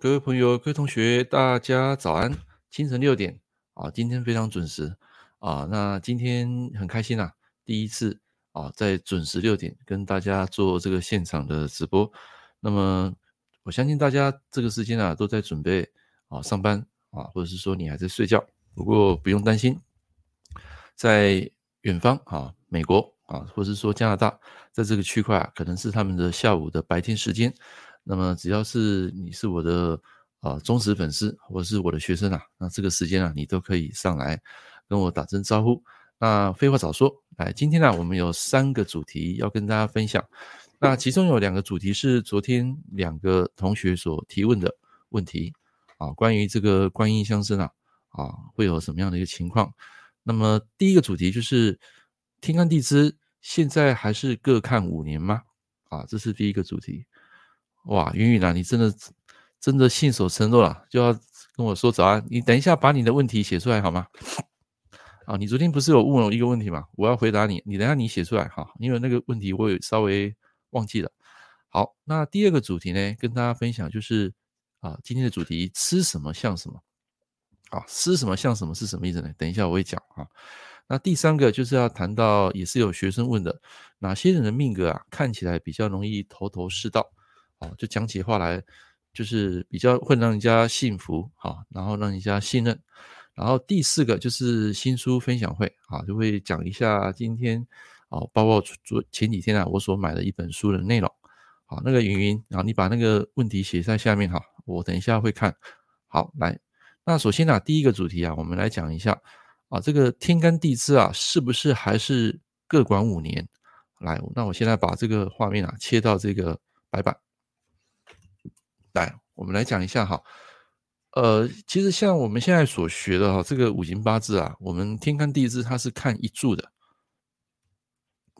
各位朋友、各位同学，大家早安！清晨六点啊，今天非常准时啊。那今天很开心啊，第一次啊，在准时六点跟大家做这个现场的直播。那么我相信大家这个时间啊，都在准备啊上班啊，或者是说你还在睡觉。不过不用担心，在远方啊，美国啊，或者是说加拿大，在这个区块啊，可能是他们的下午的白天时间。那么只要是你是我的啊、忠实粉丝，或者是我的学生啊，那这个时间啊，你都可以上来跟我打声招呼。那废话少说，来，今天呢、我们有三个主题要跟大家分享。那其中有两个主题是昨天两个同学所提问的问题啊，关于这个观音相生啊啊会有什么样的一个情况？那么第一个主题就是天干地支现在还是各看五年吗？啊，这是第一个主题。哇，云云啊，你真的真的信守承诺了，就要跟我说早安。你等一下把你的问题写出来好吗？啊，你昨天不是有问我一个问题吗？我要回答你，你等下你写出来哈，因为那个问题我有稍微忘记了。好，那第二个主题呢，跟大家分享就是啊，今天的主题吃什么像什么啊？吃什么像什么是什么意思呢？等一下我会讲啊。那第三个就是要谈到，也是有学生问的，哪些人的命格啊看起来比较容易头头是道？哦，就讲起话来，就是比较会让人家信服，好，然后让人家信任。然后第四个就是新书分享会，啊，就会讲一下今天，啊，包括昨前几天啊，我所买的一本书的内容。好，那个云云，然后你把那个问题写在下面哈，我等一下会看。好，来，那首先呢，第一个主题啊，我们来讲一下，啊，这个天干地支啊，是不是还是各管五年？来，那我现在把这个画面啊，切到这个白板。来，我们来讲一下哈，呃，其实像我们现在所学的哈，这个五行八字啊，我们天干地支它是看一柱的。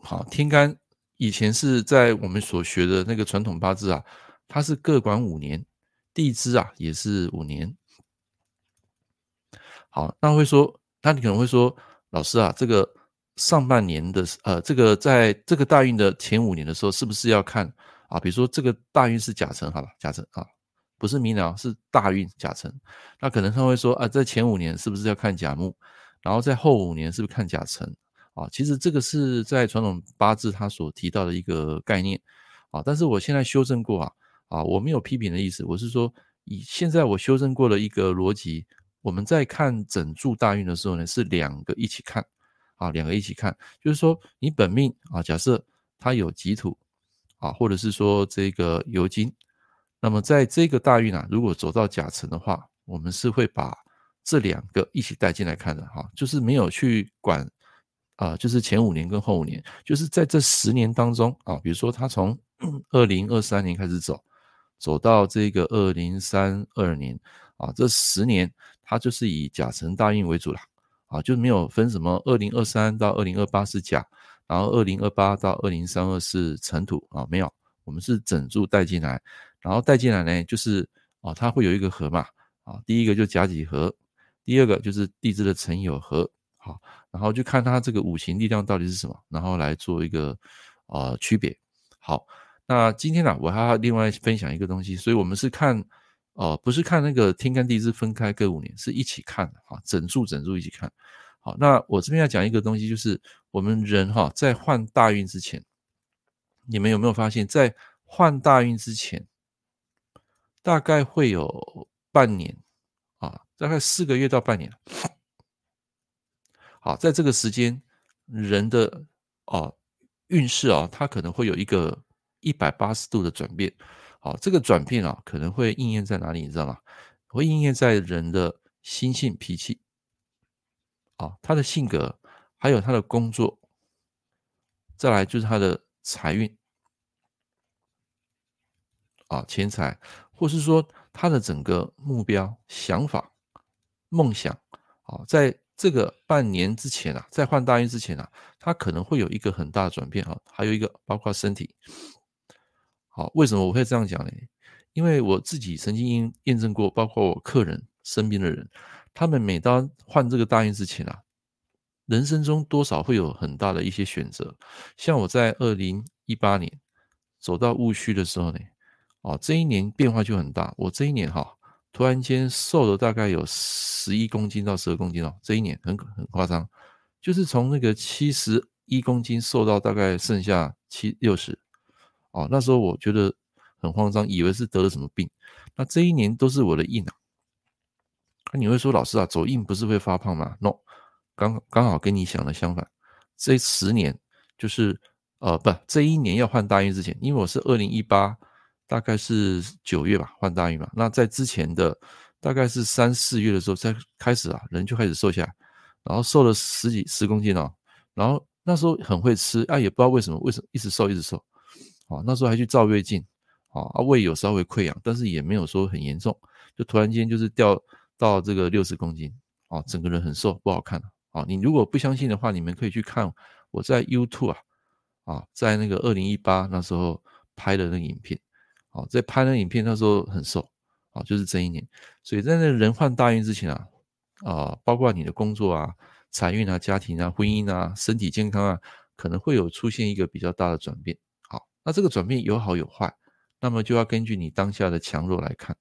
好，天干以前是在我们所学的那个传统八字啊，它是各管五年，地支啊也是五年。好，那会说，那你可能会说，老师啊，这个上半年的呃，这个在这个大运的前五年的时候，是不是要看？啊，比如说这个大运是甲辰，好吧，甲辰啊，不是明年，是大运甲辰。那可能他会说啊，在前五年是不是要看甲木，然后在后五年是不是看甲辰啊？其实这个是在传统八字他所提到的一个概念啊，但是我现在修正过啊，啊，我没有批评的意思，我是说以现在我修正过的一个逻辑，我们在看整柱大运的时候呢，是两个一起看啊，两个一起看，就是说你本命啊，假设它有己土。啊，或者是说这个尤金，那么在这个大运啊，如果走到甲辰的话，我们是会把这两个一起带进来看的哈，就是没有去管啊，就是前五年跟后五年，就是在这十年当中啊，比如说他从 二零二三年开始走，走到这个二零三二年啊，这十年它就是以甲辰大运为主了啊，就没有分什么二零二三到二零二八是甲。然后二零二八到二零三二是辰土啊，没有，我们是整柱带进来，然后带进来呢，就是啊，它会有一个合嘛啊，第一个就甲己合，第二个就是地支的辰酉合，好，然后就看它这个五行力量到底是什么，然后来做一个呃区别。好，那今天呢，我还要另外分享一个东西，所以我们是看哦、呃，不是看那个天干地支分开各五年，是一起看的啊，整柱整柱一起看。好，那我这边要讲一个东西，就是我们人哈，在换大运之前，你们有没有发现，在换大运之前，大概会有半年啊，大概四个月到半年。好，在这个时间，人的啊运势啊，它可能会有一个一百八十度的转变。好，这个转变啊，可能会应验在哪里？你知道吗？会应验在人的心性脾气。啊，他的性格，还有他的工作，再来就是他的财运，啊，钱财，或是说他的整个目标、想法、梦想，啊，在这个半年之前啊，在换大运之前啊，他可能会有一个很大的转变啊，还有一个包括身体，好，为什么我会这样讲呢？因为我自己曾经验证过，包括我客人身边的人。他们每当换这个大运之前啊，人生中多少会有很大的一些选择。像我在二零一八年走到戊戌的时候呢，哦，这一年变化就很大。我这一年哈，突然间瘦了大概有十一公斤到十二公斤哦，这一年很很夸张，就是从那个七十一公斤瘦到大概剩下七六十。哦，那时候我觉得很慌张，以为是得了什么病。那这一年都是我的印啊。那你会说，老师啊，走硬不是会发胖吗？No，刚刚好跟你想的相反。这十年就是呃不，这一年要换大运之前，因为我是二零一八，大概是九月吧换大运嘛。那在之前的大概是三四月的时候才开始啊，人就开始瘦下来，然后瘦了十几十公斤哦。然后那时候很会吃啊，也不知道为什么，为什么一直瘦一直瘦。啊，那时候还去照胃镜，啊，胃有稍微溃疡，但是也没有说很严重，就突然间就是掉到这个六十公斤，啊，整个人很瘦，不好看。啊，你如果不相信的话，你们可以去看我在 YouTube 啊，啊，在那个二零一八那时候拍的那个影片，啊，在拍那个影片那时候很瘦，啊，就是这一年，所以在那人换大运之前啊，啊，包括你的工作啊、财运啊、家庭啊、婚姻啊、身体健康啊，可能会有出现一个比较大的转变。那这个转变有好有坏，那么就要根据你当下的强弱来看。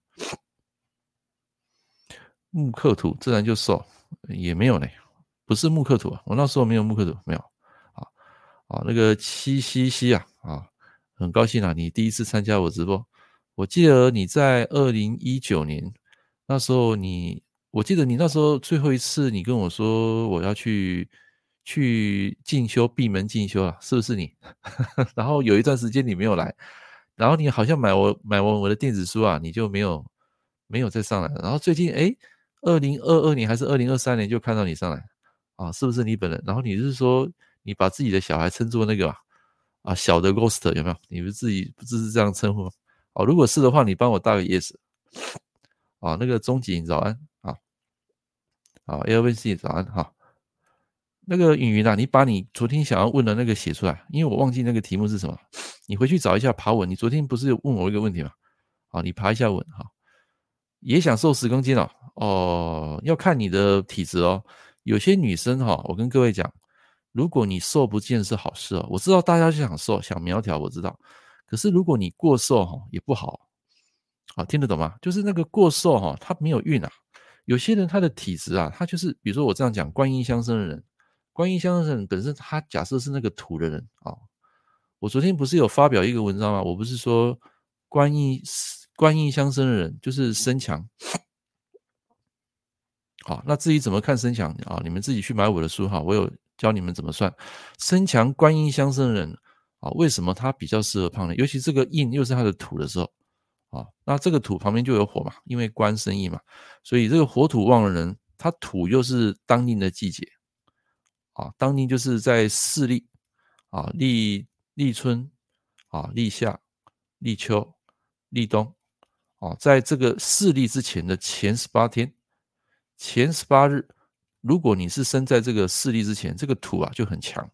木克土自然就瘦，也没有呢，不是木克土啊，我那时候没有木克土，没有啊啊，那个七西西啊啊，很高兴啊，你第一次参加我直播，我记得你在二零一九年那时候你，我记得你那时候最后一次你跟我说我要去。去进修闭门进修了，是不是你？然后有一段时间你没有来，然后你好像买我买完我的电子书啊，你就没有没有再上来。然后最近诶，二零二二年还是二零二三年就看到你上来啊，是不是你本人？然后你是说你把自己的小孩称作那个啊小的 Ghost 有没有？你们自己不是这样称呼？哦，如果是的话，你帮我打个 yes 啊。那个钟景早安啊，好 LVC 早安哈。那个允云啊，你把你昨天想要问的那个写出来，因为我忘记那个题目是什么，你回去找一下爬文。你昨天不是问我一个问题吗？好，你爬一下文哈。也想瘦十公斤哦，哦，要看你的体质哦。有些女生哈，我跟各位讲，如果你瘦不见是好事哦。我知道大家就想瘦，想苗条，我知道。可是如果你过瘦哈，也不好。好，听得懂吗？就是那个过瘦哈，他没有运啊。有些人他的体质啊，他就是比如说我这样讲，观音相生的人。观音相生的人本身，他假设是那个土的人啊。我昨天不是有发表一个文章吗？我不是说观音观音相生的人就是身强。好，那至于怎么看身强啊？你们自己去买我的书哈，我有教你们怎么算身强观音相生的人啊。为什么他比较适合胖呢？尤其这个印又是他的土的时候啊，那这个土旁边就有火嘛，因为官生印嘛，所以这个火土旺的人，他土又是当令的季节。啊，当令就是在四立啊，立立春啊，立夏、立秋、立冬啊，在这个四立之前的前十八天、前十八日，如果你是生在这个四立之前，这个土啊就很强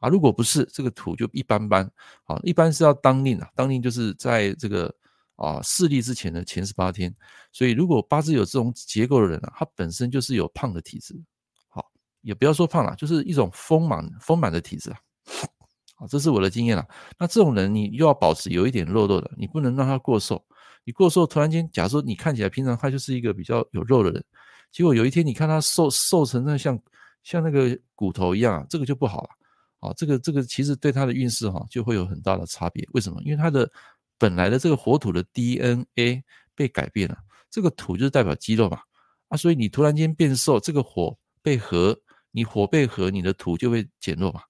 啊；如果不是，这个土就一般般啊。一般是要当令啊，当令就是在这个啊四立之前的前十八天。所以，如果八字有这种结构的人啊，他本身就是有胖的体质。好也不要说胖了，就是一种丰满丰满的体质啊。好，这是我的经验了。那这种人，你又要保持有一点肉肉的，你不能让他过瘦。你过瘦，突然间，假如说你看起来平常他就是一个比较有肉的人，结果有一天你看他瘦瘦成那像像那个骨头一样啊，这个就不好了。啊，这个这个其实对他的运势哈就会有很大的差别。为什么？因为他的本来的这个火土的 DNA 被改变了，这个土就是代表肌肉嘛。啊，所以你突然间变瘦，这个火被合。你火被合，你的土就会减弱嘛。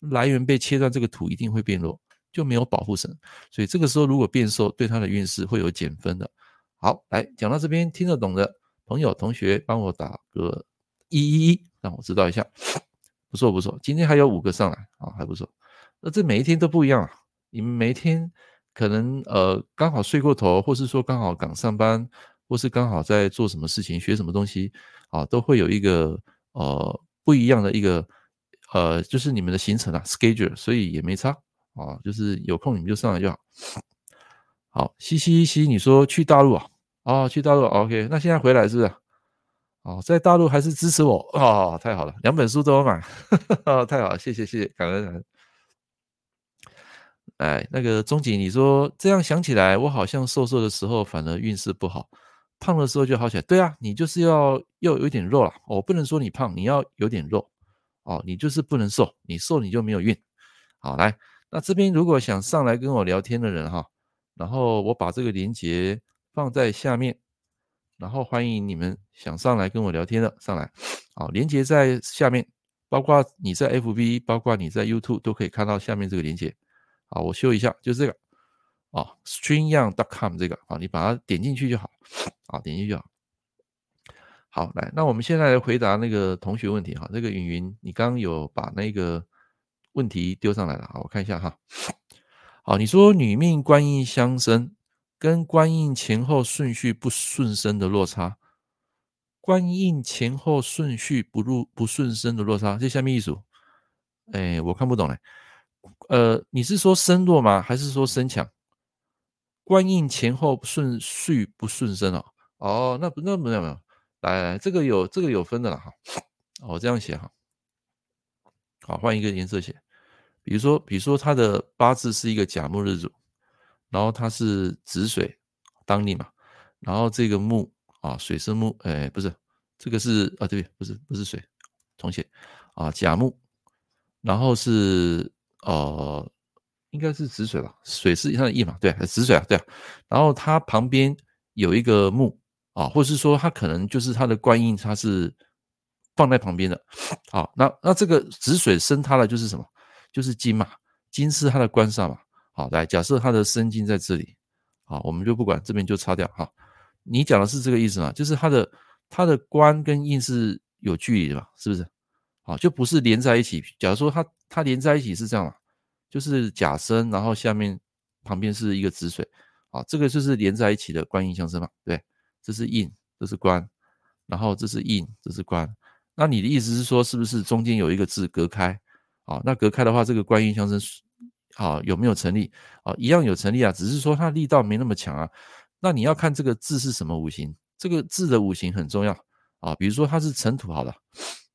来源被切断，这个土一定会变弱，就没有保护神。所以这个时候如果变瘦，对他的运势会有减分的。好，来讲到这边听得懂的朋友同学，帮我打个一一一，让我知道一下。不错不错，今天还有五个上来啊，还不错。那这每一天都不一样啊。你们每一天可能呃刚好睡过头，或是说刚好刚上班，或是刚好在做什么事情、学什么东西啊，都会有一个呃。不一样的一个，呃，就是你们的行程啊，schedule，所以也没差啊，就是有空你们就上来就好。好，嘻嘻嘻，你说去大陆啊？哦，去大陆，OK，那现在回来是不是？哦，在大陆还是支持我哦，太好了，两本书都有买，哦，太好了，谢谢谢谢，感恩感恩。哎，那个钟景，你说这样想起来，我好像瘦瘦的时候反而运势不好，胖的时候就好起来。对啊，你就是要要有点肉了。我、不能说你胖，你要有点肉哦。你就是不能瘦，你瘦你就没有运。好，来，那这边如果想上来跟我聊天的人哈，然后我把这个连接放在下面，然后欢迎你们想上来跟我聊天的上来。好，连接在下面，包括你在 FB，包括你在 YouTube 都可以看到下面这个连接。好，我修一下，就是这个啊，streamyoung.com 这个啊，你把它点进去就好，啊，点进去就好。好，来，那我们现在来回答那个同学问题哈。这个云云，你刚刚有把那个问题丢上来了，好，我看一下哈。好，你说女命官印相生，跟官印前后顺序不顺生的落差，官印前后顺序不入不顺生的落差，这下面一组，哎，我看不懂嘞。呃，你是说生弱吗？还是说生强？官印前后顺序不顺生哦。哦，那不那没有没有，来来，这个有这个有分的了哈。我这样写哈。好，换一个颜色写。比如说，比如说他的八字是一个甲木日主，然后他是子水当令嘛，然后这个木啊，水生木，哎，不是，这个是啊，对，不是不是水，重写啊，甲木，然后是。呃，应该是子水吧，水是它的意嘛，对，子水啊，对啊。然后它旁边有一个木啊，或者是说它可能就是它的官印，它是放在旁边的。好，那那这个子水生它的就是什么？就是金嘛，金是它的官煞嘛。好，来假设它的生金在这里，好，我们就不管这边就擦掉哈。你讲的是这个意思吗？就是它的它的官跟印是有距离的嘛，是不是？好，就不是连在一起。假如说它它连在一起是这样嘛，就是甲申，然后下面旁边是一个子水，啊，这个就是连在一起的官印相生嘛。对，这是印，这是官，然后这是印，这是官。那你的意思是说，是不是中间有一个字隔开？啊，那隔开的话，这个官印相生，啊，有没有成立？啊，一样有成立啊，只是说它力道没那么强啊。那你要看这个字是什么五行，这个字的五行很重要啊。比如说它是辰土，好了。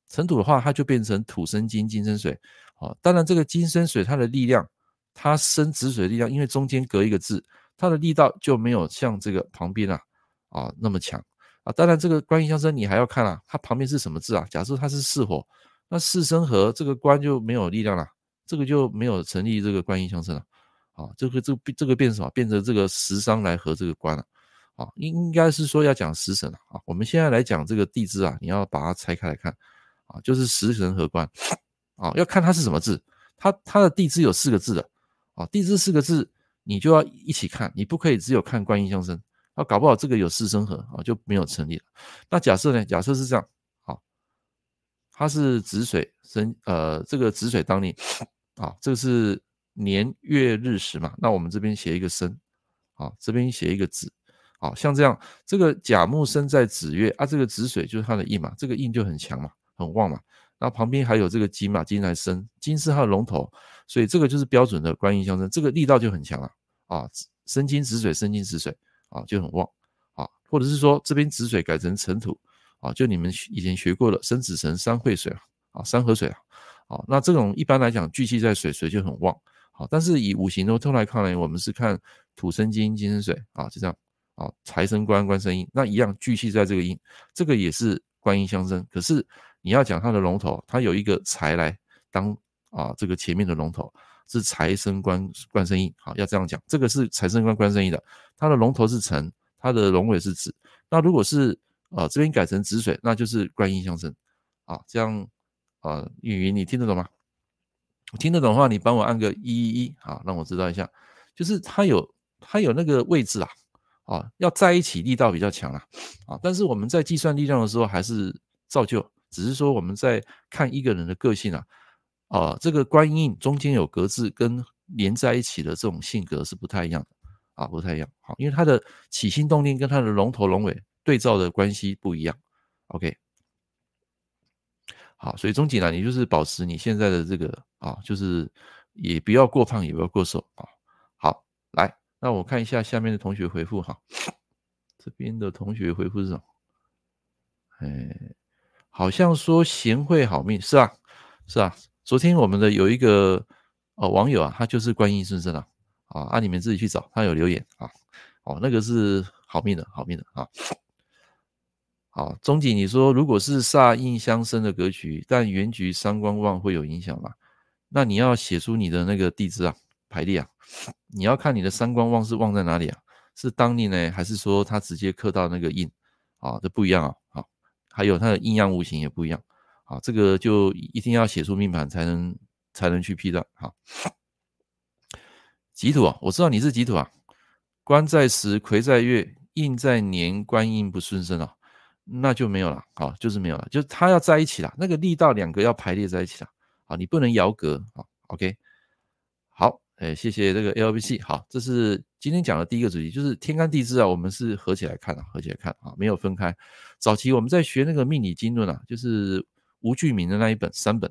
辰土的话，它就变成土生金，金生水。好，当然这个金生水，它的力量，它生子水力量，因为中间隔一个字，它的力道就没有像这个旁边啊啊那么强啊。当然这个官印相生，你还要看啊，它旁边是什么字啊？假设它是巳火，那四生合，这个官就没有力量了，这个就没有成立这个官印相生了。啊，这个这个这个变什么？变成这个食伤来合这个官了。啊，应应该是说要讲食神了啊。我们现在来讲这个地支啊，你要把它拆开来看。啊，就是食神合官，啊，要看它是什么字，它它的地支有四个字的，啊，地支四个字你就要一起看，你不可以只有看官印相生，啊，搞不好这个有四生合啊就没有成立了。那假设呢？假设是这样，它是子水生，呃，这个子水当令，啊，这个是年月日时嘛，那我们这边写一个申，啊，这边写一个子，好像这样，这个甲木生在子月啊，这个子水就是它的印嘛，这个印就很强嘛。很旺嘛，然后旁边还有这个金嘛，金来生，金是它的龙头，所以这个就是标准的官印相生，这个力道就很强了啊，生金子水，生金子水啊，就很旺啊，或者是说这边子水改成辰土啊，就你们以前学过的生子辰三会水啊，三合水啊，啊，那这种一般来讲聚气在水，水就很旺，好，但是以五行的通来看呢，我们是看土生金，金生水啊，就这样啊，财生官，官生印，那一样聚气在这个印，这个也是官印相生，可是。你要讲它的龙头，它有一个财来当啊，这个前面的龙头是财生官官生印，好，要这样讲，这个是财生官官生印的，它的龙头是辰，它的龙尾是子。那如果是啊、这边改成止水，那就是观音相生，啊，这样啊，云云你听得懂吗？听得懂的话，你帮我按个一一一，啊，让我知道一下，就是它有它有那个位置啊，啊，要在一起力道比较强啊，啊，但是我们在计算力量的时候还是照旧。只是说我们在看一个人的个性啊，啊，这个观音中间有格字跟连在一起的这种性格是不太一样的啊，不太一样。好，因为它的起心动念跟它的龙头龙尾对照的关系不一样。OK，好，所以钟景呢，你就是保持你现在的这个啊，就是也不要过胖，也不要过瘦啊。好，来，那我看一下下面的同学回复哈，这边的同学回复是什么？哎。好像说贤惠好命是啊，是啊。昨天我们的有一个呃网友啊，他就是观音顺生啊，啊，啊，你们自己去找，他有留言啊，哦，那个是好命的，好命的啊。好，钟景，你说如果是煞印相生的格局，但原局三官旺会有影响吗？那你要写出你的那个地支啊，排列啊，你要看你的三官旺是旺在哪里啊？是当令呢，还是说它直接克到那个印啊？这不一样啊，好，还有它的阴阳五行也不一样啊，这个就一定要写出命盘才能才能去批断。好，己土啊，我知道你是己土啊，官在时，魁在月，印在年，官印不顺身啊。那就没有了，好，就是没有了，就是它要在一起了，那个力道两个要排列在一起了，好，你不能摇格，好，OK，好，哎，谢谢这个 LBC，好，这是今天讲的第一个主题，就是天干地支啊，我们是合起来看啊，合起来看啊，没有分开。早期我们在学那个命理经论啊，就是吴巨明的那一本三本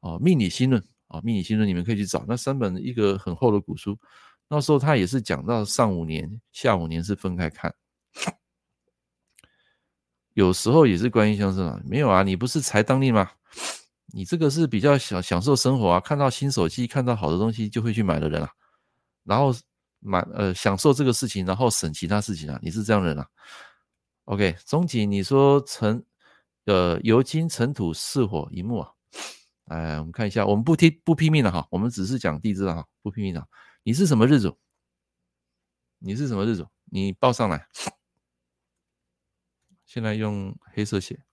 啊，命理心论啊，命理心论你们可以去找那三本一个很厚的古书，那时候他也是讲到上五年、下五年是分开看。有时候也是官印相生啊，没有啊，你不是财当令吗？你这个是比较享享受生活啊，看到新手机，看到好的东西就会去买的人啊，然后买呃享受这个事情，然后省其他事情啊，你是这样的人啊？OK，钟景你说尘呃酉金尘土似火一木啊，哎，我们看一下，我们不听不拼命了哈，我们只是讲地支了哈，不拼命了。你是什么日主？你是什么日主？你报上来。现在用黑色写，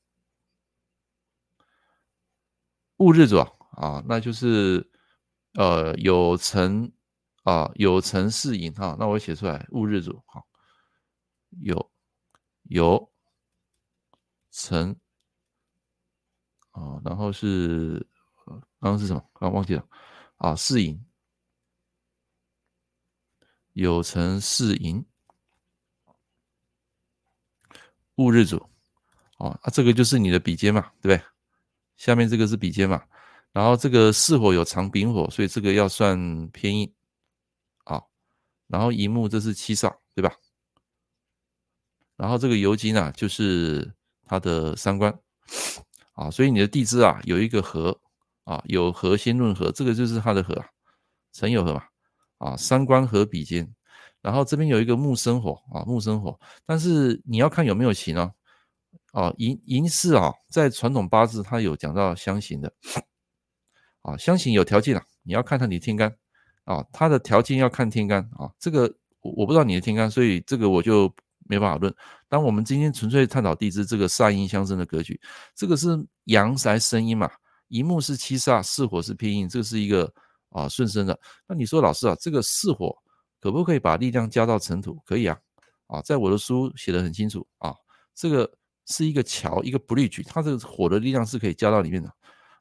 戊日主啊，啊，那就是呃有辰啊，有辰是寅哈，那我写出来戊日主好，有有辰啊，然后是刚刚是什么？刚忘记了啊，是寅，有辰是寅。戊日主，哦，啊，这个就是你的比肩嘛，对不对？下面这个是比肩嘛，然后这个巳火有藏丙火，所以这个要算偏印，啊，然后寅木这是七煞，对吧？然后这个酉金啊，就是它的三官，啊，所以你的地支啊有一个合，啊，有合先论合，这个就是它的合啊，辰酉合嘛，啊，三官合比肩。然后这边有一个木生火啊，木生火，但是你要看有没有刑哦。啊，寅寅巳啊，在传统八字它有讲到相刑的，啊，相刑有条件啊，你要看看你天干啊，它的条件要看天干啊，这个我我不知道你的天干，所以这个我就没办法论。当我们今天纯粹探讨地支这个煞阴相生的格局，这个是阳宅生阴嘛，寅木是七煞，巳火是偏印，这个是一个啊顺生的。那你说老师啊，这个巳火。可不可以把力量加到尘土？可以啊，啊，在我的书写得很清楚啊，这个是一个桥，一个 bridge，它这个火的力量是可以加到里面的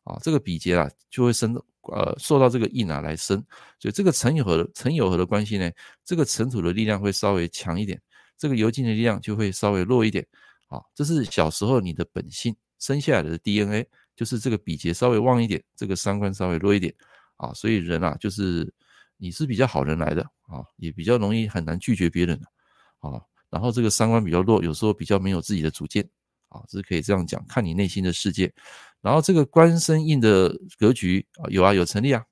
啊，这个比劫啊就会生，呃，受到这个印啊来生，所以这个尘有和的辰酉合的关系呢，这个尘土的力量会稍微强一点，这个酉金的力量就会稍微弱一点啊，这是小时候你的本性生下来的 DNA，就是这个比劫稍微旺一点，这个三观稍微弱一点啊，所以人啊就是。你是比较好人来的啊，也比较容易很难拒绝别人啊。然后这个三观比较弱，有时候比较没有自己的主见啊，这是可以这样讲，看你内心的世界。然后这个官生印的格局啊，有啊有成立啊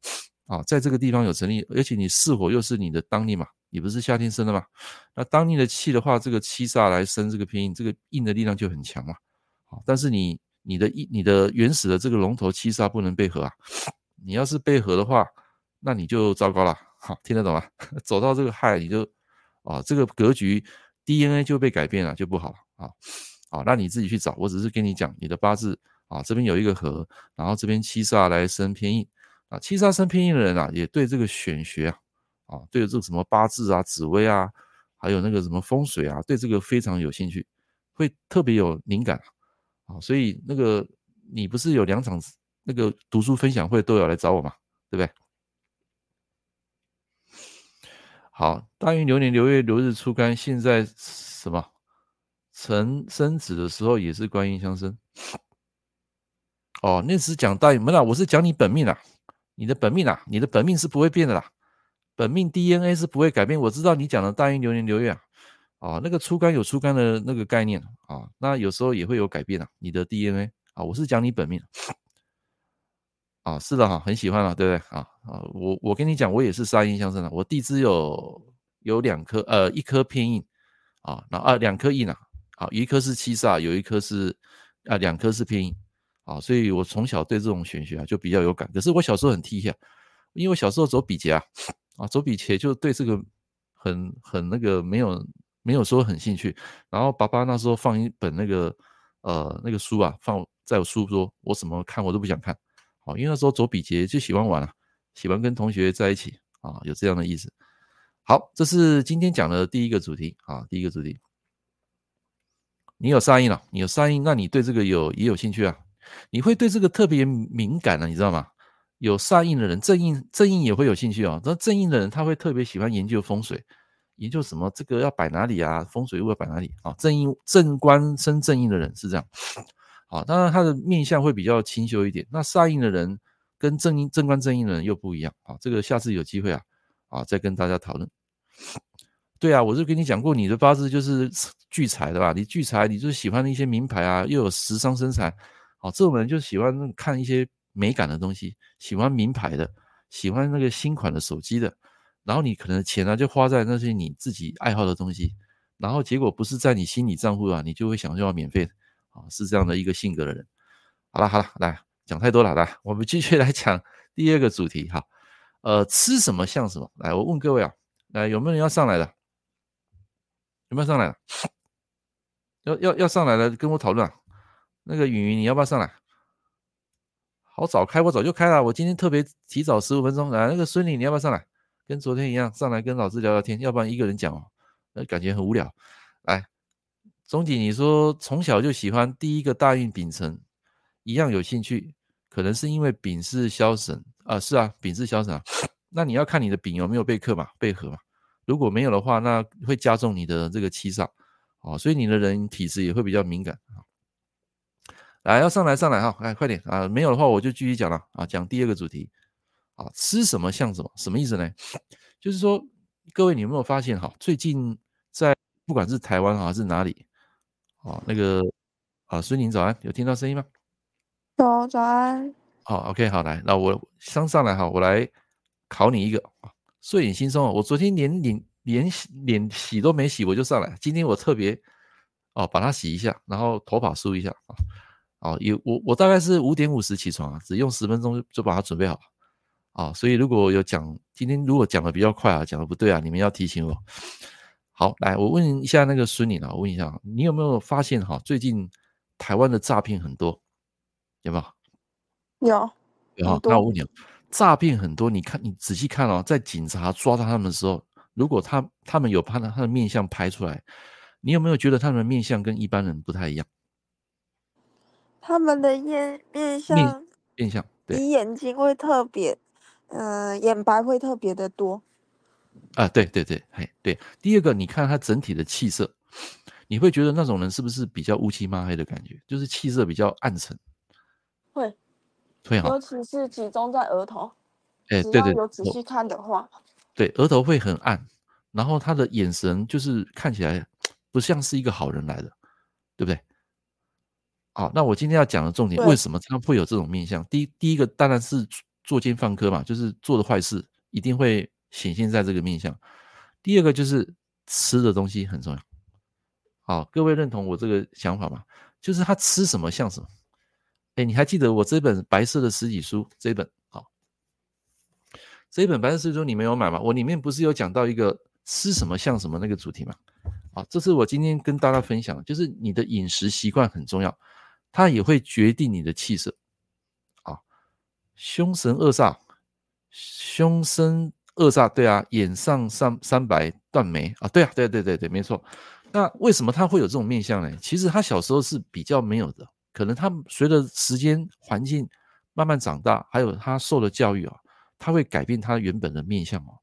啊，在这个地方有成立，而且你巳火又是你的当令嘛，你不是夏天生的嘛？那当令的气的话，这个七煞来生这个偏印，这个印的力量就很强嘛。啊，但是你你的印你的原始的这个龙头七煞不能被合啊，你要是被合的话。那你就糟糕了，好，听得懂吗？走到这个害，你就啊，这个格局 DNA 就被改变了，就不好了啊。好，那你自己去找，我只是跟你讲你的八字啊，这边有一个合，然后这边七煞来生偏印啊，七煞生偏印的人啊，也对这个玄学啊，啊，对这个什么八字啊、紫微啊，还有那个什么风水啊，对这个非常有兴趣，会特别有灵感啊。所以那个你不是有两场那个读书分享会都要来找我嘛，对不对？好，大运流年流月流日出干，现在什么辰生子的时候也是官印相生。哦，那是讲大运没啦，我是讲你本命啦，你的本命啦，你的本命是不会变的啦，本命 DNA 是不会改变。我知道你讲的大运流年流月啊，啊，那个出干有出干的那个概念啊，那有时候也会有改变啊，你的 DNA 啊，我是讲你本命。啊，是的哈，很喜欢啊，对不对啊？啊，我我跟你讲，我也是沙印相生的，我地支有有两颗，呃，一颗偏印啊，然后啊两颗印啊，啊，一颗是七煞，有一颗是啊两颗是偏印啊，所以我从小对这种玄学啊就比较有感。可是我小时候很踢下，因为我小时候走比劫啊，啊走比劫就对这个很很那个没有没有说很兴趣。然后爸爸那时候放一本那个呃那个书啊，放在我书桌，我怎么看我都不想看。因为那时候走比劫就喜欢玩啊，喜欢跟同学在一起啊，有这样的意思。好，这是今天讲的第一个主题啊，第一个主题。你有煞印了，你有煞印，那你对这个有也有兴趣啊？你会对这个特别敏感的，你知道吗？有煞印的人，正印正印也会有兴趣啊。那正印的人他会特别喜欢研究风水，研究什么这个要摆哪里啊，风水物要摆哪里啊？正印正官生正印的人是这样。啊，当然他的面相会比较清秀一点。那煞印的人跟正印正官正印的人又不一样啊。这个下次有机会啊，啊再跟大家讨论。对啊，我就跟你讲过，你的八字就是 聚财的吧？你聚财，你就喜欢一些名牌啊，又有时尚身材。好，这种人就喜欢看一些美感的东西，喜欢名牌的，喜欢那个新款的手机的。然后你可能钱呢就花在那些你自己爱好的东西，然后结果不是在你心理账户啊，你就会想要免费的。是这样的一个性格的人。好了好了，来讲太多了，来我们继续 来讲第二个主题哈。呃，吃什么像什么？来，我问各位啊，来有没有人要上来的？有没有上来的？要要要上来的跟我讨论啊。那个云云，你要不要上来？好早开，我早就开了。我今天特别提早十五分钟来。那个孙女，你要不要上来？跟昨天一样上来跟老师聊聊天，要不然一个人讲哦，那感觉很无聊。来。总体，你说从小就喜欢第一个大运丙辰，一样有兴趣，可能是因为丙是枭神啊，是啊，丙是枭神啊。那你要看你的丙有没有被克嘛，被合嘛。如果没有的话，那会加重你的这个七煞啊，所以你的人体质也会比较敏感啊。来，要上来上来哈，来快点啊！没有的话，我就继续讲了啊，讲第二个主题啊，吃什么像什么，什么意思呢？就是说，各位你有没有发现哈，最近在不管是台湾还是哪里。哦，那个啊，孙宁早安，有听到声音吗？早早安。好，OK，好，来，那我上上来哈，我来考你一个啊，睡眼惺忪，我昨天连脸连脸洗都没洗，我就上来。今天我特别哦，把它洗一下，然后头发梳一下啊。哦，有我我大概是五点五十起床啊，只用十分钟就把它准备好啊。所以如果有讲今天如果讲的比较快啊，讲的不对啊，你们要提醒我。好，来，我问一下那个孙女啊，我问一下，你有没有发现哈，最近台湾的诈骗很多，有没有？有，有。那我问你，诈骗很多，你看，你仔细看哦，在警察抓到他们的时候，如果他他们有把他的面相拍出来，你有没有觉得他们的面相跟一般人不太一样？他们的面面相面面相，对，你眼睛会特别，嗯、呃，眼白会特别的多。啊，对对对，嘿，对。第二个，你看他整体的气色，你会觉得那种人是不是比较乌漆嘛黑的感觉？就是气色比较暗沉。会，会哈。尤其是集中在额头。哎，对对。有仔细看的话，对，额头会很暗，然后他的眼神就是看起来不像是一个好人来的，对不对？好，那我今天要讲的重点，为什么他会有这种面相？第一，第一个当然是作奸犯科嘛，就是做的坏事一定会。显现在这个面相。第二个就是吃的东西很重要。好，各位认同我这个想法吗？就是他吃什么像什么。哎，你还记得我这本白色的实体书这本？好，这本白色实体书你没有买吗？我里面不是有讲到一个吃什么像什么那个主题吗？好，这是我今天跟大家分享，就是你的饮食习惯很重要，它也会决定你的气色。啊，凶神恶煞，凶生。二煞对啊，眼上三三白断眉啊，对啊，对对对对，没错。那为什么他会有这种面相呢？其实他小时候是比较没有的，可能他随着时间环境慢慢长大，还有他受的教育啊，他会改变他原本的面相哦。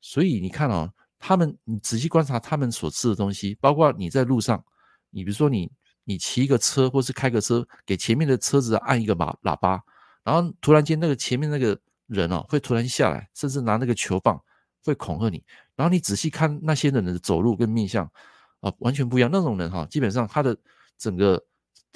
所以你看哦，他们你仔细观察他们所吃的东西，包括你在路上，你比如说你你骑一个车或是开个车，给前面的车子按一个喇喇叭，然后突然间那个前面那个。人哦，会突然下来，甚至拿那个球棒会恐吓你。然后你仔细看那些人的走路跟面相啊，完全不一样。那种人哈，基本上他的整个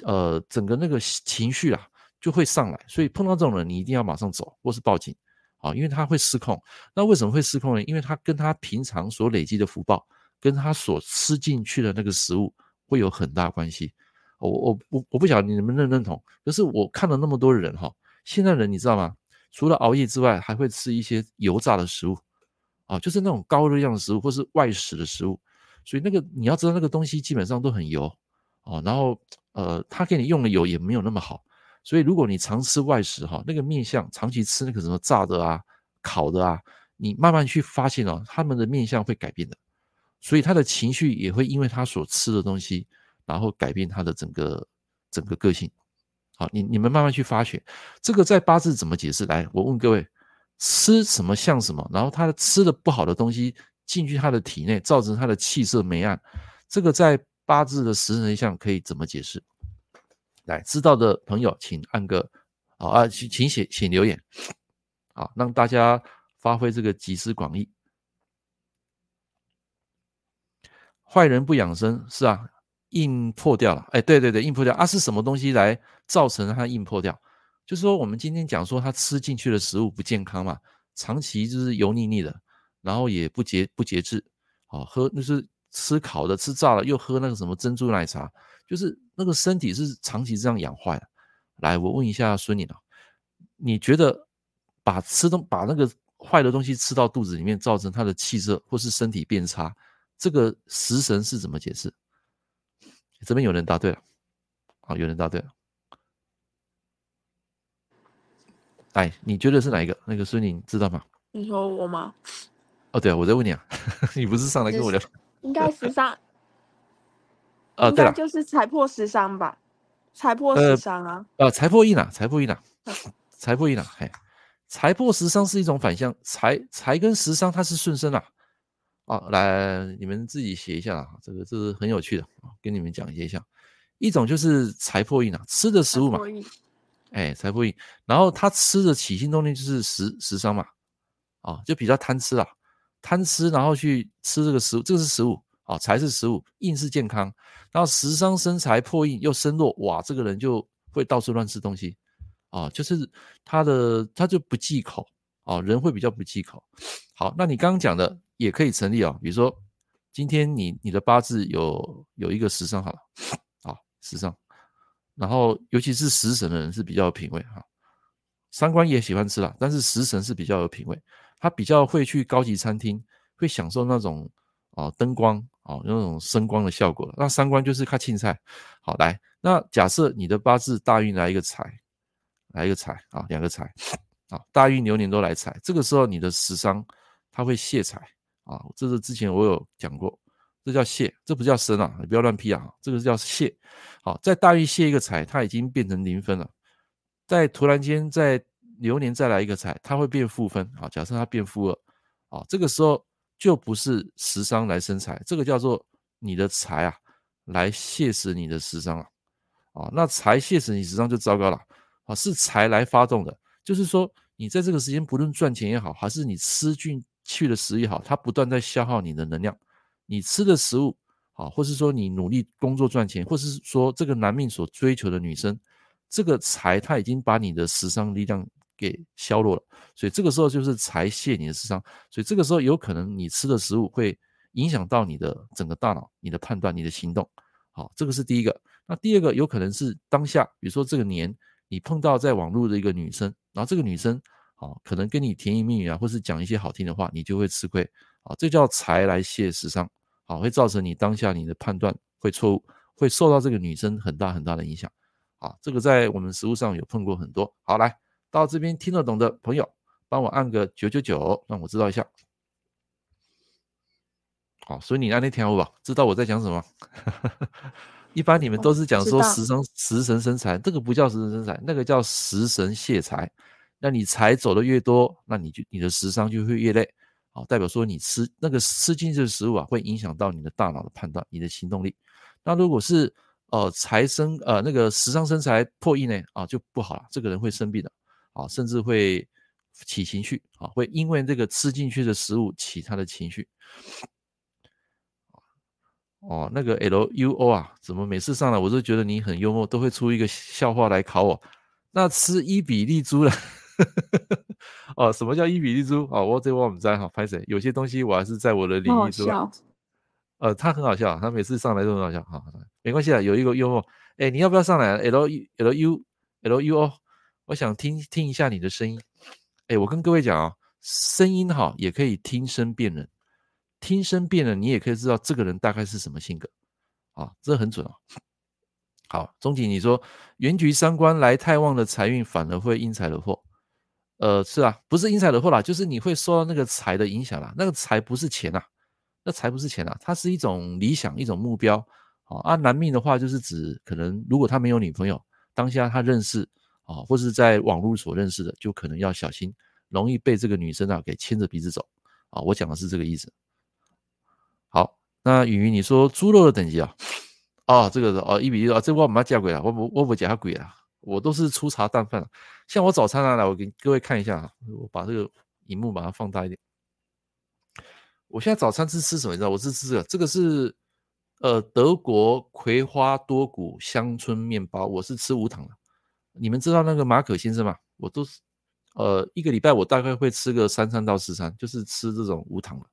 呃整个那个情绪啊，就会上来。所以碰到这种人，你一定要马上走或是报警啊，因为他会失控。那为什么会失控呢？因为他跟他平常所累积的福报，跟他所吃进去的那个食物会有很大关系。我我我我不晓得你能不能认同，可是我看了那么多人哈，现在人你知道吗？除了熬夜之外，还会吃一些油炸的食物啊，就是那种高热量的食物或是外食的食物。所以那个你要知道，那个东西基本上都很油啊，然后呃，他给你用的油也没有那么好。所以如果你常吃外食哈，那个面相长期吃那个什么炸的啊、烤的啊，你慢慢去发现哦，他们的面相会改变的。所以他的情绪也会因为他所吃的东西，然后改变他的整个整个个性。好，你你们慢慢去发掘这个在八字怎么解释？来，我问各位，吃什么像什么？然后他的吃的不好的东西。进去他的体内，造成他的气色霉暗，这个在八字的食神相可以怎么解释？来，知道的朋友请按个好啊，请请写请留言，好，让大家发挥这个集思广益。坏人不养生是啊，硬破掉了，哎，对对对，硬破掉啊，是什么东西来造成它硬破掉？就是说我们今天讲说他吃进去的食物不健康嘛，长期就是油腻腻的。然后也不节不节制，啊，喝那是吃烤的、吃炸的，又喝那个什么珍珠奶茶，就是那个身体是长期这样养坏的。来，我问一下孙女啊，你觉得把吃东把那个坏的东西吃到肚子里面，造成他的气色或是身体变差，这个食神是怎么解释？这边有人答对了，好，有人答对了。哎，你觉得是哪一个？那个孙女你知道吗？你说我吗？哦，对啊，我在问你啊，你不是上来跟我聊？应该十三 啊，对了，就是财破十三吧？财破十三啊？呃，财破印啊，财破印啊，财破印啊，嘿，财破十三是一种反向，财财跟十三它是顺生啊。啊，来，你们自己写一下啊，这个这是很有趣的啊，跟你们讲一下。一种就是财破印啊，吃的食物嘛，哎，财破印，然后他吃的起心动念就是食食伤嘛，啊，就比较贪吃啊。贪吃，然后去吃这个食物，这个是食物啊，财是食物，印是健康。然后食伤生财破印又生弱，哇，这个人就会到处乱吃东西啊，就是他的他就不忌口啊，人会比较不忌口。好，那你刚刚讲的也可以成立啊，比如说今天你你的八字有有一个食伤好了啊，食伤，然后尤其是食神的人是比较有品味哈，三观也喜欢吃了，但是食神是比较有品味。他比较会去高级餐厅，会享受那种哦灯光哦那种声光的效果。那三观就是看青菜。好，来，那假设你的八字大运来一个财，来一个财啊，两个财啊，大运流年都来财，这个时候你的食伤他会泄财啊。这是之前我有讲过，这叫泄，这不叫生啊，你不要乱批啊，这个是叫泄。好，在大运泄一个财，它已经变成零分了，在突然间在。流年再来一个财，它会变负分啊。假设它变负二啊，这个时候就不是食伤来生财，这个叫做你的财啊来泄死你的食伤了啊。那财泄死你食伤就糟糕了啊，是财来发动的，就是说你在这个时间不论赚钱也好，还是你吃进去的食欲好，它不断在消耗你的能量。你吃的食物啊，或是说你努力工作赚钱，或是说这个男命所追求的女生，这个财它已经把你的食伤力量。给削弱了，所以这个时候就是财泄你的食伤，所以这个时候有可能你吃的食物会影响到你的整个大脑、你的判断、你的行动。好，这个是第一个。那第二个有可能是当下，比如说这个年你碰到在网络的一个女生，然后这个女生啊，可能跟你甜言蜜语啊，或是讲一些好听的话，你就会吃亏。啊，这叫财来泄食伤，啊，会造成你当下你的判断会错误，会受到这个女生很大很大的影响。啊，这个在我们实务上有碰过很多。好，来。到这边听得懂的朋友，帮我按个九九九，让我知道一下。好，所以你按那条吧，知道我在讲什么？一般你们都是讲说食伤食神生财，这个不叫食神生财，那个叫食神泄财。那你财走的越多，那你就你的食伤就会越累。啊，代表说你吃那个吃进去的食物啊，会影响到你的大脑的判断，你的行动力。那如果是呃财生呃那个食伤生财破印呢啊，就不好了，这个人会生病的。啊，甚至会起情绪啊，会因为这个吃进去的食物起他的情绪。哦，那个 L U O 啊，怎么每次上来我都觉得你很幽默，都会出一个笑话来考我。那吃伊比利猪了。哦，什么叫一比利猪？哦，我这我们在哈拍谁？有些东西我还是在我的领域之外。呃，他很好笑，他每次上来都很好笑。好，没关系啊，有一个幽默。哎，你要不要上来？L U L U L U O，我想听听一下你的声音。哎，我跟各位讲啊，声音哈也可以听声辨人，听声辨人，你也可以知道这个人大概是什么性格。啊，这很准啊。好，钟景你说原局三官来太旺的财运反而会因财惹祸。呃，是啊，不是因财惹祸啦，就是你会受到那个财的影响啦。那个财不是钱呐，那财不是钱呐，它是一种理想，一种目标。啊，啊，男命的话就是指可能如果他没有女朋友，当下他认识啊，或是在网络所认识的，就可能要小心，容易被这个女生啊给牵着鼻子走。啊，我讲的是这个意思。好，那雨云你说猪肉的等级啊，啊，这个是哦一比一啊，这我们要嫁鬼了，我不我不嫁鬼了。我都是粗茶淡饭，像我早餐啊，来我给各位看一下啊，我把这个荧幕把它放大一点。我现在早餐是吃什么？你知道？我是吃这个，这个是呃德国葵花多谷乡村面包，我是吃无糖的。你们知道那个马可先生吗？我都是呃一个礼拜我大概会吃个三餐到四餐，就是吃这种无糖的。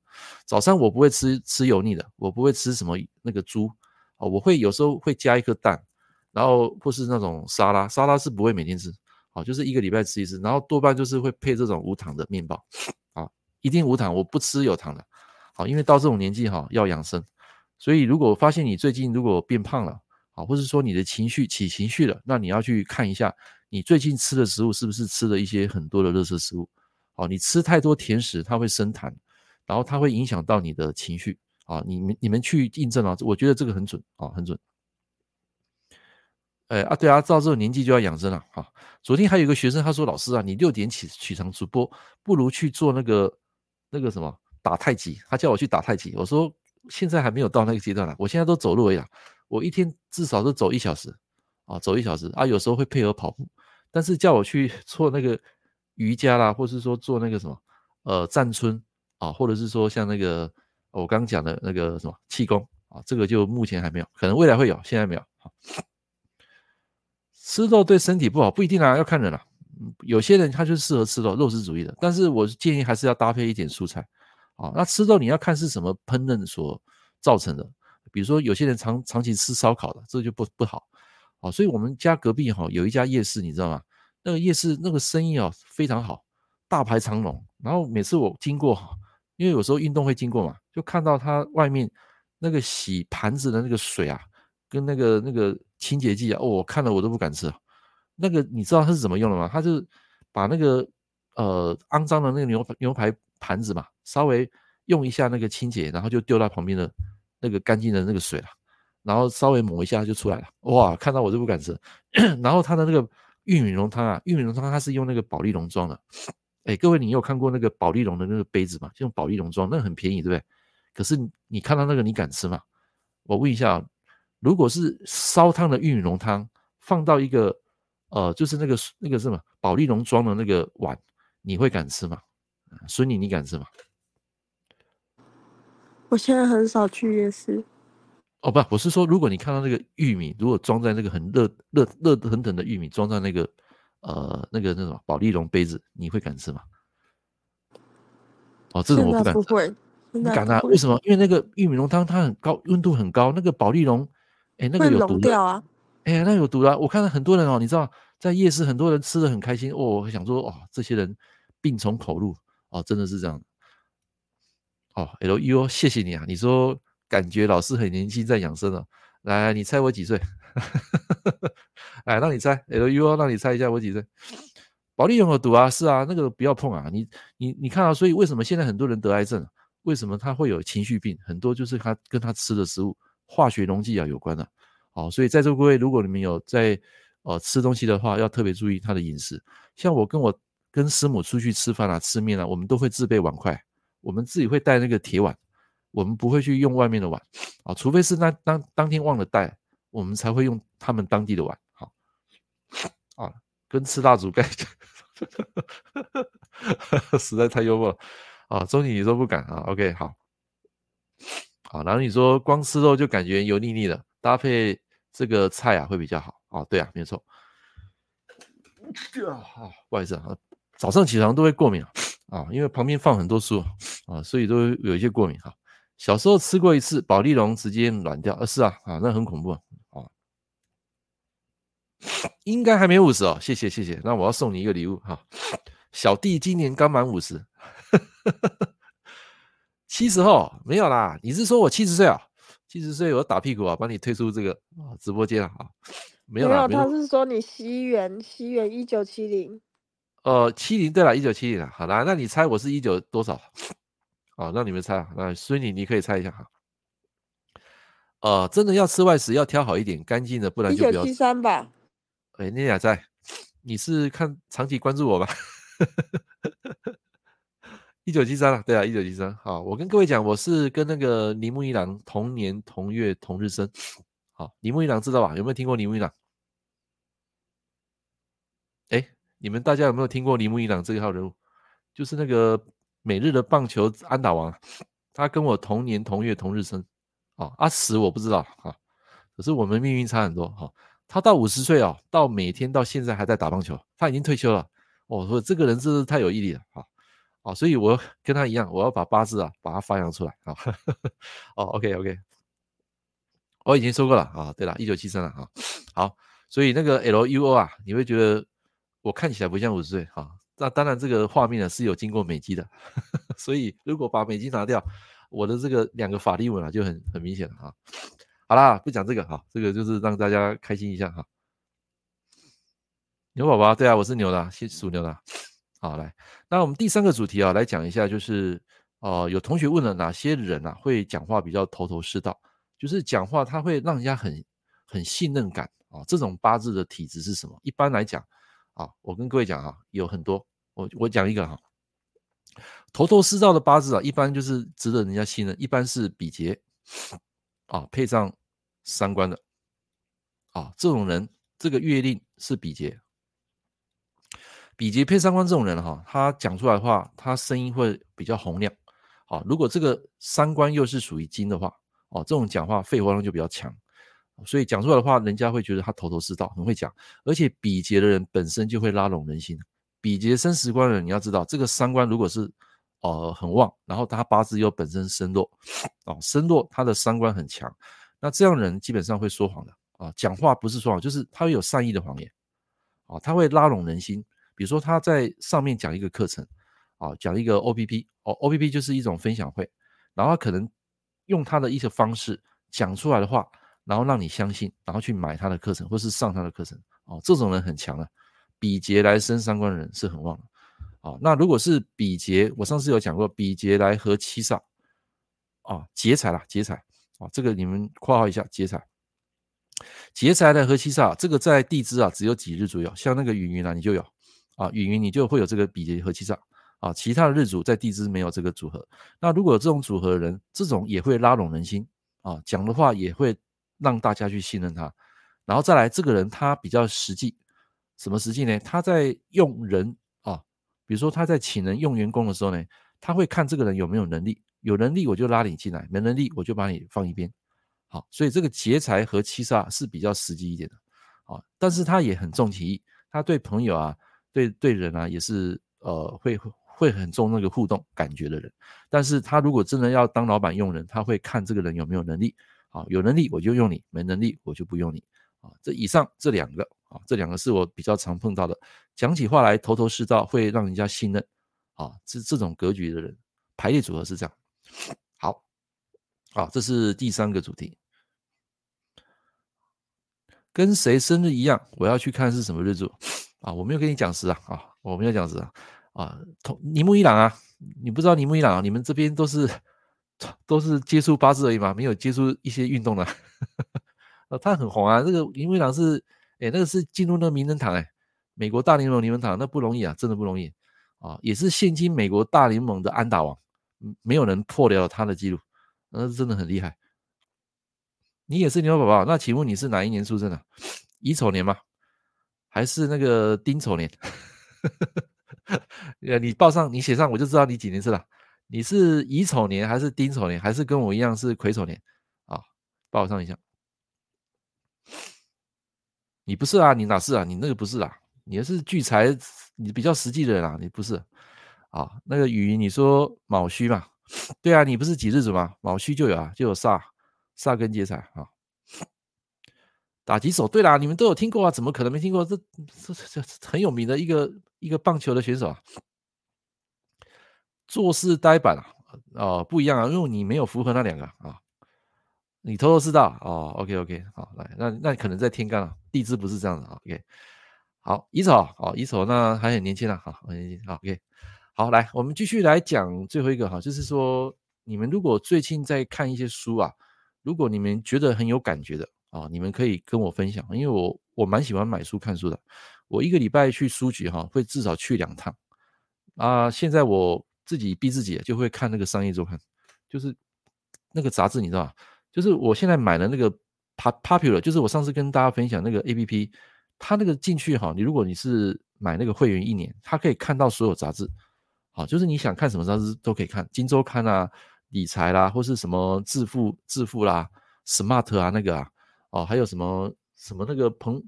早餐我不会吃吃油腻的，我不会吃什么那个猪啊，我会有时候会加一颗蛋。然后或是那种沙拉，沙拉是不会每天吃，好，就是一个礼拜吃一次。然后多半就是会配这种无糖的面包，啊，一定无糖，我不吃有糖的，好，因为到这种年纪哈要养生，所以如果发现你最近如果变胖了，啊，或是说你的情绪起情绪了，那你要去看一下你最近吃的食物是不是吃了一些很多的热食食物，好，你吃太多甜食它会生痰，然后它会影响到你的情绪，啊，你们你们去印证啊，我觉得这个很准啊，很准。哎啊，对啊，照这种年纪就要养生了哈。昨天还有一个学生，他说：“老师啊，你六点起起床直播，不如去做那个那个什么打太极。”他叫我去打太极，我说现在还没有到那个阶段了，我现在都走路而已。我一天至少都走一小时啊，走一小时啊，有时候会配合跑步。但是叫我去 做那个瑜伽啦，或是说做那个什么呃站春啊，或者是说像那个我刚刚讲的那个什么气功啊，这个就目前还没有，可能未来会有，现在没有。吃肉对身体不好，不一定啊，要看人啦、啊。有些人他就适合吃肉，肉食主义的。但是我建议还是要搭配一点蔬菜啊。那吃肉你要看是什么烹饪所造成的，比如说有些人长长期吃烧烤的，这就不不好。啊，所以我们家隔壁哈有一家夜市，你知道吗？那个夜市那个生意啊非常好，大排长龙。然后每次我经过，因为有时候运动会经过嘛，就看到他外面那个洗盘子的那个水啊，跟那个那个。清洁剂啊，我看了我都不敢吃。那个你知道它是怎么用的吗？他就把那个呃肮脏的那个牛牛排盘子嘛，稍微用一下那个清洁，然后就丢到旁边的那个干净的那个水了，然后稍微抹一下就出来了。哇，看到我都不敢吃。然后他的那个玉米浓汤啊，玉米浓汤它是用那个保利龙装的。哎，各位你有看过那个保利龙的那个杯子吗？就用保利龙装，那很便宜，对不对？可是你看到那个你敢吃吗？我问一下。如果是烧汤的玉米浓汤，放到一个呃，就是那个那个什么保丽龙装的那个碗，你会敢吃吗？孙女，你敢吃吗？我现在很少去夜市。哦，不，我是说，如果你看到那个玉米，如果装在那个很热热热腾腾的玉米，装在那个呃那个那种保丽龙杯子，你会敢吃吗？哦，这种我不敢吃。不会，不敢啊？为什么？因为那个玉米浓汤它很高，温度很高，那个保丽龙。哎，那个有毒的啊！哎，那有毒的。我看到很多人哦，你知道，在夜市很多人吃的很开心哦。我想说，哦，这些人病从口入哦，真的是这样。哦，L U，谢谢你啊！你说感觉老师很年轻，在养生了。来，你猜我几岁？来，让你猜，L U，让你猜一下我几岁？保利有没有毒啊？是啊，那个不要碰啊！你你你看啊，所以为什么现在很多人得癌症？为什么他会有情绪病？很多就是他跟他吃的食物。化学溶剂啊有关的，好，所以在座各位，如果你们有在呃吃东西的话，要特别注意他的饮食。像我跟我跟师母出去吃饭啊、吃面啊，我们都会自备碗筷，我们自己会带那个铁碗，我们不会去用外面的碗啊，除非是那当当天忘了带，我们才会用他们当地的碗。好，啊，跟吃蜡烛盖，实在太幽默了啊！钟景你说不敢啊？OK，好。啊，然后你说光吃肉就感觉油腻腻的，搭配这个菜啊会比较好。哦，对啊，没错。啊，不好意思啊，早上起床都会过敏啊，啊，因为旁边放很多书啊，所以都有一些过敏哈。小时候吃过一次保丽龙，直接软掉，呃，是啊，啊，那很恐怖啊，应该还没五十哦，谢谢谢谢，那我要送你一个礼物哈，小弟今年刚满五十，七十后没有啦，你是说我七十岁啊？七十岁我打屁股啊，把你推出这个直播间啊。没有，没有，他是说你西元西元一九七零，呃，七零对了，一九七零了。好啦，那你猜我是一九多少？哦，让你们猜啊。那孙女你可以猜一下哈。呃，真的要吃外食要挑好一点，干净的，不然就不要。一九七三吧。哎，你俩在？你是看长期关注我吧？一九七三了，对啊，一九七三。好，我跟各位讲，我是跟那个铃木一郎同年同月同日生。好，铃木一郎知道吧？有没有听过铃木一郎？哎，你们大家有没有听过铃木一郎这一号人物？就是那个每日的棒球安打王，他跟我同年同月同日生。啊，阿死我不知道啊，可是我们命运差很多哈。他到五十岁哦，到每天到现在还在打棒球，他已经退休了。我说这个人真是太有毅力了啊！啊，所以我跟他一样，我要把八字啊把它发扬出来啊。哦，OK OK。我已经说过了啊，对了，一九七三了啊，好，所以那个 L U O 啊，你会觉得我看起来不像五十岁啊？那当然，这个画面呢是有经过美肌的，所以如果把美肌拿掉，我的这个两个法令纹啊就很很明显了啊。好啦，不讲这个哈，这个就是让大家开心一下哈。牛宝宝，对啊，我是牛的，属牛的。好，来，那我们第三个主题啊，来讲一下，就是呃，有同学问了哪些人啊会讲话比较头头是道。就是讲话，他会让人家很很信任感啊。这种八字的体质是什么？一般来讲啊，我跟各位讲啊，有很多。我我讲一个哈，头头是道的八字啊，一般就是值得人家信任。一般是比劫啊，配上三官的啊，这种人，这个月令是比劫，比劫配三官这种人哈，他讲出来的话，他声音会比较洪亮。啊，如果这个三官又是属于金的话。哦，这种讲话肺活量就比较强，所以讲出来的话，人家会觉得他头头是道，很会讲。而且比劫的人本身就会拉拢人心。比劫生食官的人，你要知道，这个三官如果是呃很旺，然后他八字又本身身弱，哦，身弱他的三官很强，那这样人基本上会说谎的啊，讲话不是说谎，就是他会有善意的谎言，啊，他会拉拢人心。比如说他在上面讲一个课程，啊，讲一个 OPP，哦，OPP 就是一种分享会，然后他可能。用他的一些方式讲出来的话，然后让你相信，然后去买他的课程或是上他的课程哦，这种人很强啊。比劫来生三官的人是很旺的哦。那如果是比劫，我上次有讲过，比劫来合七煞啊，劫财啦，劫财啊，这个你们括号一下，劫财，劫财来合七煞，这个在地支啊只有几日左右，像那个云云啊，你就有啊，允云你就会有这个比劫和七煞。啊，其他的日主在地支没有这个组合。那如果有这种组合的人，这种也会拉拢人心啊，讲的话也会让大家去信任他。然后再来，这个人他比较实际，什么实际呢？他在用人啊，比如说他在请人用员工的时候呢，他会看这个人有没有能力，有能力我就拉你进来，没能力我就把你放一边。好，所以这个劫财和七杀是比较实际一点的啊，但是他也很重情义，他对朋友啊，对对人啊，也是呃会。会很重那个互动感觉的人，但是他如果真的要当老板用人，他会看这个人有没有能力，啊，有能力我就用你，没能力我就不用你，啊，这以上这两个，啊，这两个是我比较常碰到的，讲起话来头头是道，会让人家信任，啊，这这种格局的人，排列组合是这样，好，好，这是第三个主题，跟谁生日一样，我要去看是什么日子，啊，我没有跟你讲实啊，啊，我没有讲实啊。啊，同铃木一朗啊，你不知道铃木一朗啊，你们这边都是 都是接触八字而已嘛，没有接触一些运动的。啊，他很红啊，这个铃木一朗是，哎，那个是进入那个名人堂哎，美国大联盟名人堂，那不容易啊，真的不容易啊，也是现今美国大联盟的安打王，没有人破了他的记录，那是真的很厉害。你也是牛宝宝，那请问你是哪一年出生的？乙丑年吗？还是那个丁丑年？呃，你报上，你写上，我就知道你几年是了。你是乙丑年还是丁丑年，还是跟我一样是癸丑年啊？报上一下。你不是啊？你哪是啊？你那个不是啊？你是聚财，你比较实际的人啊，你不是啊？那个雨，你说卯戌嘛？对啊，你不是几日子吗？卯戌就有啊，就有煞，煞根劫财啊。打击手，对啦，你们都有听过啊？怎么可能没听过？这这这很有名的一个一个棒球的选手啊。做事呆板啊，哦，不一样啊，因为你没有符合那两个啊。你头头是道哦，OK OK，好，来，那那可能在天干啊，地支不是这样的啊，OK。好，乙丑，好，乙丑，那还很年轻啊，好，很年轻，好，OK。好，来，我们继续来讲最后一个哈，就是说，你们如果最近在看一些书啊，如果你们觉得很有感觉的啊，你们可以跟我分享，因为我我蛮喜欢买书看书的，我一个礼拜去书局哈，会至少去两趟啊。现在我自己逼自己就会看那个商业周刊，就是那个杂志，你知道吗？就是我现在买的那个 Popular，就是我上次跟大家分享那个 APP，它那个进去哈，你如果你是买那个会员一年，它可以看到所有杂志，好，就是你想看什么杂志都可以看，金周刊啊、理财啦，或是什么致富致富啦、Smart 啊那个啊，哦，还有什么什么那个彭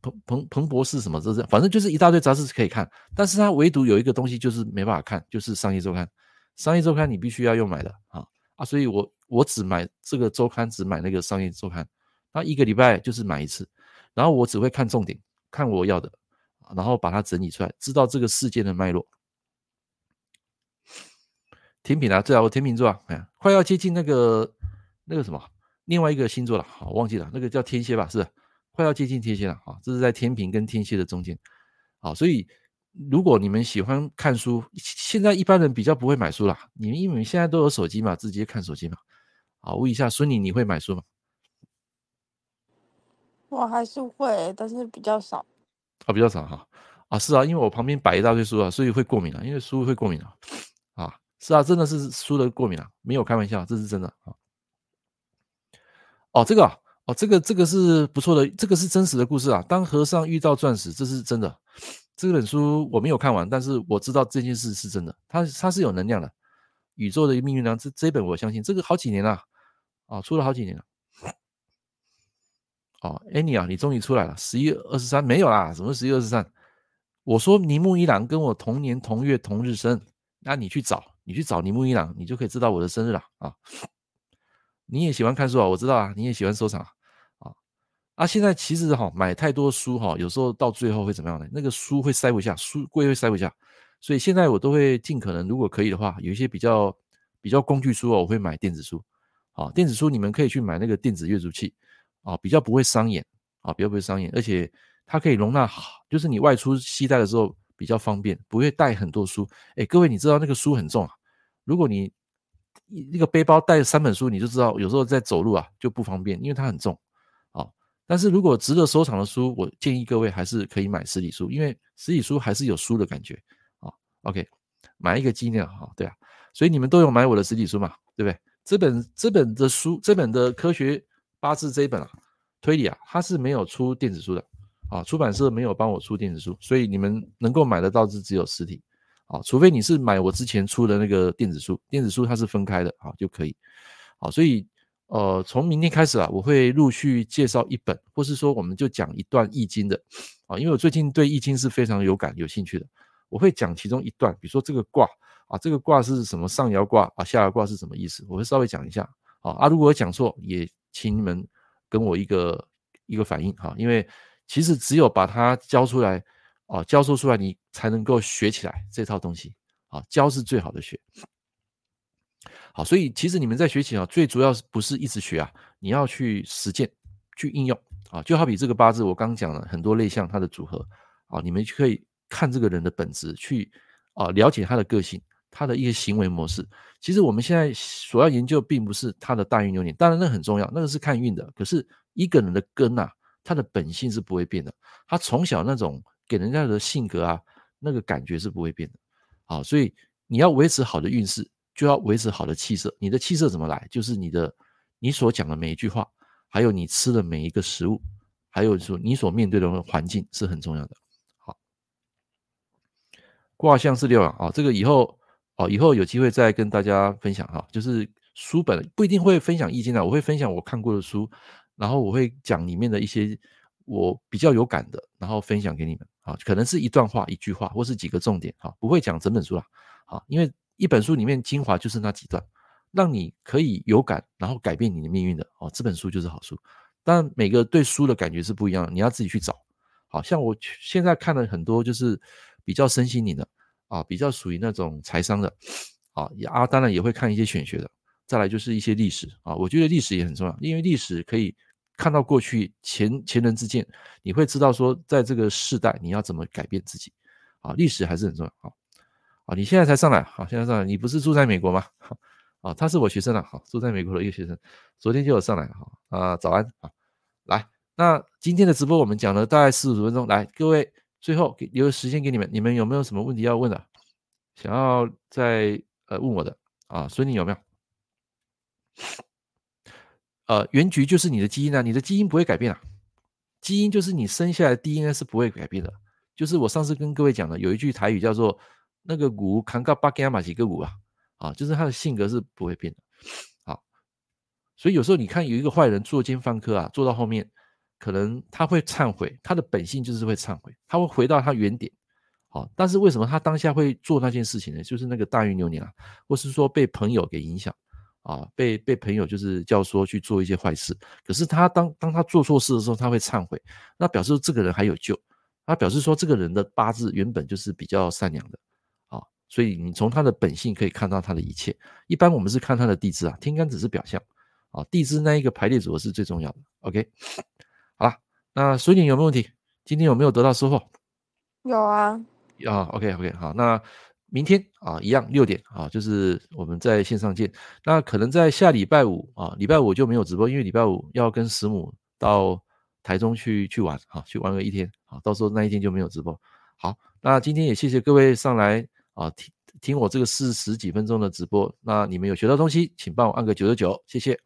彭彭彭博士什么这这，反正就是一大堆杂志可以看，但是它唯独有一个东西就是没办法看，就是商业周刊，商业周刊你必须要用买的啊啊，所以我。我只买这个周刊，只买那个商业周刊，那一个礼拜就是买一次，然后我只会看重点，看我要的，然后把它整理出来，知道这个事件的脉络。天秤啊，对啊，我天秤座啊，哎，快要接近那个那个什么另外一个星座了，好，忘记了，那个叫天蝎吧，是，快要接近天蝎了，啊，这是在天平跟天蝎的中间，好，所以。如果你们喜欢看书，现在一般人比较不会买书啦。你们因为现在都有手机嘛，直接看手机嘛。好，问一下孙女，你会买书吗？我还是会，但是比较少。啊，比较少哈。啊，是啊，因为我旁边摆一大堆书啊，所以会过敏啊。因为书会过敏啊。啊，是啊，真的是书的过敏啊，没有开玩笑，这是真的啊。哦，这个，哦，这个，这个是不错的，这个是真实的故事啊。当和尚遇到钻石，这是真的。这本书我没有看完，但是我知道这件事是真的，它它是有能量的，宇宙的命运量。这这本我相信，这个好几年了，啊，出了好几年了。哦，Annie 啊，你终于出来了，十一月二十三没有啦，什么十一月二十三？我说铃木一朗跟我同年同月同日生，那你去找，你去找铃木一朗，你就可以知道我的生日了啊。你也喜欢看书啊，我知道啊，你也喜欢收藏。啊啊，现在其实哈，买太多书哈，有时候到最后会怎么样呢？那个书会塞不下，书柜会塞不下，所以现在我都会尽可能，如果可以的话，有一些比较比较工具书哦，我会买电子书。啊，电子书你们可以去买那个电子阅读器啊，比较不会伤眼啊，比较不会伤眼，而且它可以容纳好，就是你外出携带的时候比较方便，不会带很多书。哎，各位你知道那个书很重啊，如果你那个背包带三本书，你就知道有时候在走路啊就不方便，因为它很重。啊但是如果值得收藏的书，我建议各位还是可以买实体书，因为实体书还是有书的感觉啊。OK，买一个纪念哈，对啊，所以你们都有买我的实体书嘛，对不对？这本这本的书，这本的科学八字这一本啊，推理啊，它是没有出电子书的啊，出版社没有帮我出电子书，所以你们能够买得到是只有实体啊，除非你是买我之前出的那个电子书，电子书它是分开的啊就可以，好，所以。呃，从明天开始啊，我会陆续介绍一本，或是说我们就讲一段易经的啊，因为我最近对易经是非常有感、有兴趣的，我会讲其中一段，比如说这个卦啊，这个卦是什么上爻卦啊，下爻卦是什么意思，我会稍微讲一下啊啊，如果讲错，也请你们跟我一个一个反应哈，因为其实只有把它教出来啊，教授出来，你才能够学起来这套东西啊，教是最好的学。好，所以其实你们在学习啊，最主要是不是一直学啊？你要去实践、去应用啊。就好比这个八字，我刚讲了很多类象，它的组合啊，你们可以看这个人的本质，去啊了解他的个性、他的一些行为模式。其实我们现在所要研究，并不是他的大运流年，当然那很重要，那个是看运的。可是一个人的根啊，他的本性是不会变的，他从小那种给人家的性格啊，那个感觉是不会变的。好，所以你要维持好的运势。就要维持好的气色，你的气色怎么来？就是你的你所讲的每一句话，还有你吃的每一个食物，还有说你所面对的环境是很重要的。好，卦象是六爻啊，这个以后哦，以后有机会再跟大家分享哈。就是书本不一定会分享易经的，我会分享我看过的书，然后我会讲里面的一些我比较有感的，然后分享给你们。啊，可能是一段话、一句话，或是几个重点啊，不会讲整本书啦。啊，因为一本书里面精华就是那几段，让你可以有感，然后改变你的命运的哦。这本书就是好书，但每个对书的感觉是不一样的，你要自己去找。好像我现在看了很多，就是比较身心灵的啊，比较属于那种财商的啊，啊，当然也会看一些玄学的。再来就是一些历史啊，我觉得历史也很重要，因为历史可以看到过去前前人之鉴，你会知道说，在这个世代你要怎么改变自己啊，历史还是很重要啊。啊，你现在才上来，好，现在上来，你不是住在美国吗？啊，他是我学生了，好，住在美国的一个学生，昨天就有上来，好啊，早安啊，来。那今天的直播我们讲了大概四十分钟，来各位最后给留时间给你们，你们有没有什么问题要问的？想要再呃问我的啊？所以你有没有？呃，原局就是你的基因啊，你的基因不会改变啊，基因就是你生下来的 DNA 是不会改变的。就是我上次跟各位讲的，有一句台语叫做那个五扛个八根马几个五啊，啊，就是他的性格是不会变的。好，所以有时候你看有一个坏人作奸犯科啊，做到后面。可能他会忏悔，他的本性就是会忏悔，他会回到他原点，好，但是为什么他当下会做那件事情呢？就是那个大运流年啊，或是说被朋友给影响啊，被被朋友就是教唆去做一些坏事，可是他当当他做错事的时候，他会忏悔，那表示这个人还有救，他表示说这个人的八字原本就是比较善良的，啊，所以你从他的本性可以看到他的一切。一般我们是看他的地支啊，天干只是表象啊，地支那一个排列组合是最重要的。OK。好了，那水女有没有问题？今天有没有得到收获？有啊。啊，OK OK，好，那明天啊，一样六点啊，就是我们在线上见。那可能在下礼拜五啊，礼拜五就没有直播，因为礼拜五要跟师母到台中去去玩啊，去玩个一天啊，到时候那一天就没有直播。好，那今天也谢谢各位上来啊，听听我这个四十几分钟的直播。那你们有学到东西，请帮我按个九九九，谢谢。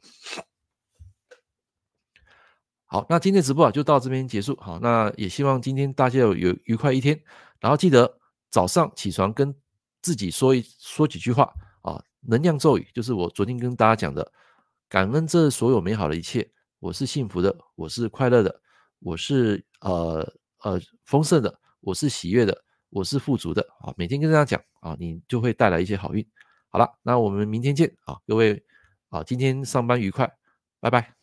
好，那今天直播啊就到这边结束。好，那也希望今天大家有有愉快一天。然后记得早上起床跟自己说一说几句话啊，能量咒语就是我昨天跟大家讲的，感恩这所有美好的一切，我是幸福的，我是快乐的，我是呃呃丰盛的，我是喜悦的，我是富足的啊。每天跟大家讲啊，你就会带来一些好运。好了，那我们明天见啊，各位啊，今天上班愉快，拜拜。